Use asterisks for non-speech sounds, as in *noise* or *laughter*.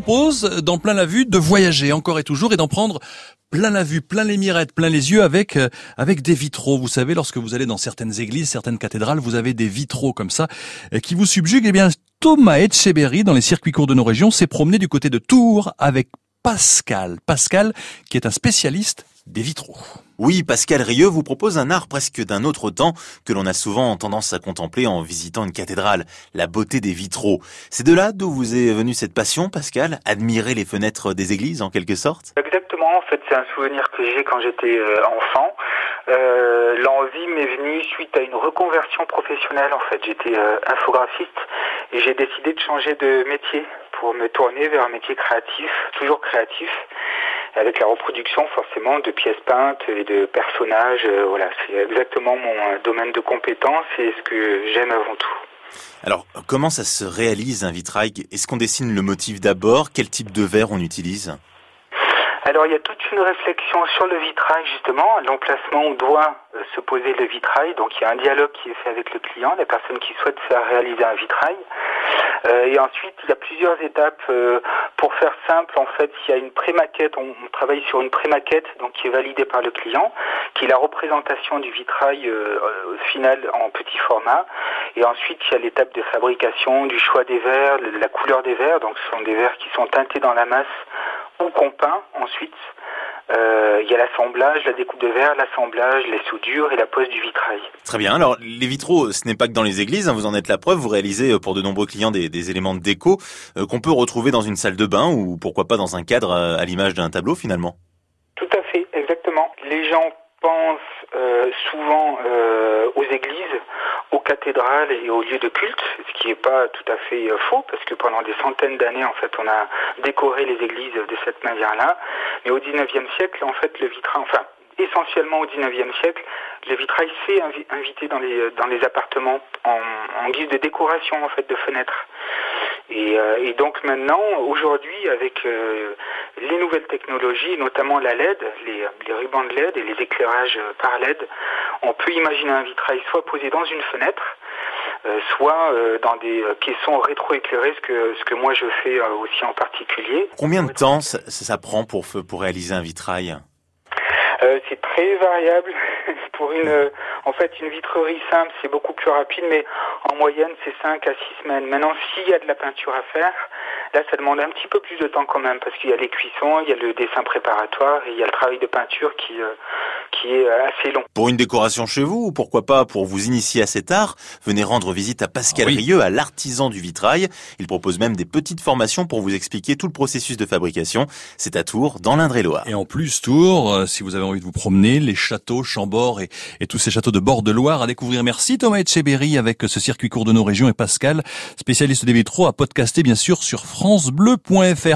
propose, dans plein la vue, de voyager encore et toujours et d'en prendre plein la vue, plein les mirettes, plein les yeux avec euh, avec des vitraux. Vous savez, lorsque vous allez dans certaines églises, certaines cathédrales, vous avez des vitraux comme ça euh, qui vous subjuguent. Eh bien, Thomas Etcheberry, dans les circuits courts de nos régions, s'est promené du côté de Tours avec Pascal. Pascal, qui est un spécialiste des vitraux. Oui, Pascal Rieux vous propose un art presque d'un autre temps que l'on a souvent tendance à contempler en visitant une cathédrale, la beauté des vitraux. C'est de là d'où vous est venue cette passion, Pascal Admirer les fenêtres des églises, en quelque sorte? Exactement, en fait, c'est un souvenir que j'ai quand j'étais euh, enfant. Euh, L'envie m'est venue suite à une reconversion professionnelle, en fait. J'étais euh, infographiste et j'ai décidé de changer de métier pour me tourner vers un métier créatif, toujours créatif avec la reproduction forcément de pièces peintes et de personnages. Euh, voilà, c'est exactement mon euh, domaine de compétence et ce que j'aime avant tout. Alors, comment ça se réalise un vitrail Est-ce qu'on dessine le motif d'abord? Quel type de verre on utilise? Alors il y a toute une réflexion sur le vitrail justement, l'emplacement où doit euh, se poser le vitrail. Donc il y a un dialogue qui est fait avec le client, la personne qui souhaite faire réaliser un vitrail. Euh, et ensuite il y a plusieurs étapes. Euh, pour faire simple, en fait, il y a une pré-maquette. On, travaille sur une pré-maquette donc qui est validée par le client, qui est la représentation du vitrail final en petit format. Et ensuite il y a l'étape de fabrication, du choix des verres, la couleur des verres. Donc ce sont des verres qui sont teintés dans la masse ou qu'on peint ensuite. Euh, il y a l'assemblage, la découpe de verre, l'assemblage, les soudures et la pose du vitrail. Très bien. Alors, les vitraux, ce n'est pas que dans les églises, hein, vous en êtes la preuve. Vous réalisez euh, pour de nombreux clients des, éléments de déco euh, qu'on peut retrouver dans une salle de bain ou pourquoi pas dans un cadre à l'image d'un tableau finalement. Tout à fait, exactement. Les gens pensent souvent aux églises aux cathédrales et aux lieux de culte, ce qui n'est pas tout à fait euh, faux, parce que pendant des centaines d'années, en fait, on a décoré les églises de cette manière-là. Mais au XIXe siècle, en fait, le vitrail, enfin, essentiellement au XIXe siècle, le vitrail s'est invité dans les, dans les appartements en, guise de décoration, en fait, de fenêtres. Et, euh, donc maintenant, aujourd'hui, avec euh, les nouvelles technologies, notamment la LED, les, les rubans de LED et les éclairages par LED, on peut imaginer un vitrail soit posé dans une fenêtre, euh, soit euh, dans des euh, caissons rétroéclairés, ce que, ce que moi je fais aussi en particulier. Combien de temps ça, ça prend pour, pour réaliser un vitrail? C'est très variable. *laughs* pour une, en fait, une vitrerie simple, c'est beaucoup plus rapide, mais en moyenne, c'est 5 à 6 semaines. Maintenant, s'il y a de la peinture à faire, Là, ça demande un petit peu plus de temps quand même parce qu'il y a les cuissons, il y a le dessin préparatoire et il y a le travail de peinture qui euh, qui est assez long. Pour une décoration chez vous, ou pourquoi pas pour vous initier à cet art, venez rendre visite à Pascal ah Rieux, à l'artisan du vitrail. Il propose même des petites formations pour vous expliquer tout le processus de fabrication. C'est à Tours, dans l'Indre-et-Loire. Et en plus, Tours, euh, si vous avez envie de vous promener, les châteaux, Chambord et, et tous ces châteaux de bord de Loire à découvrir. Merci Thomas Etcheberry avec ce circuit court de nos régions et Pascal, spécialiste des vitraux, à podcaster bien sûr sur France francebleu.fr.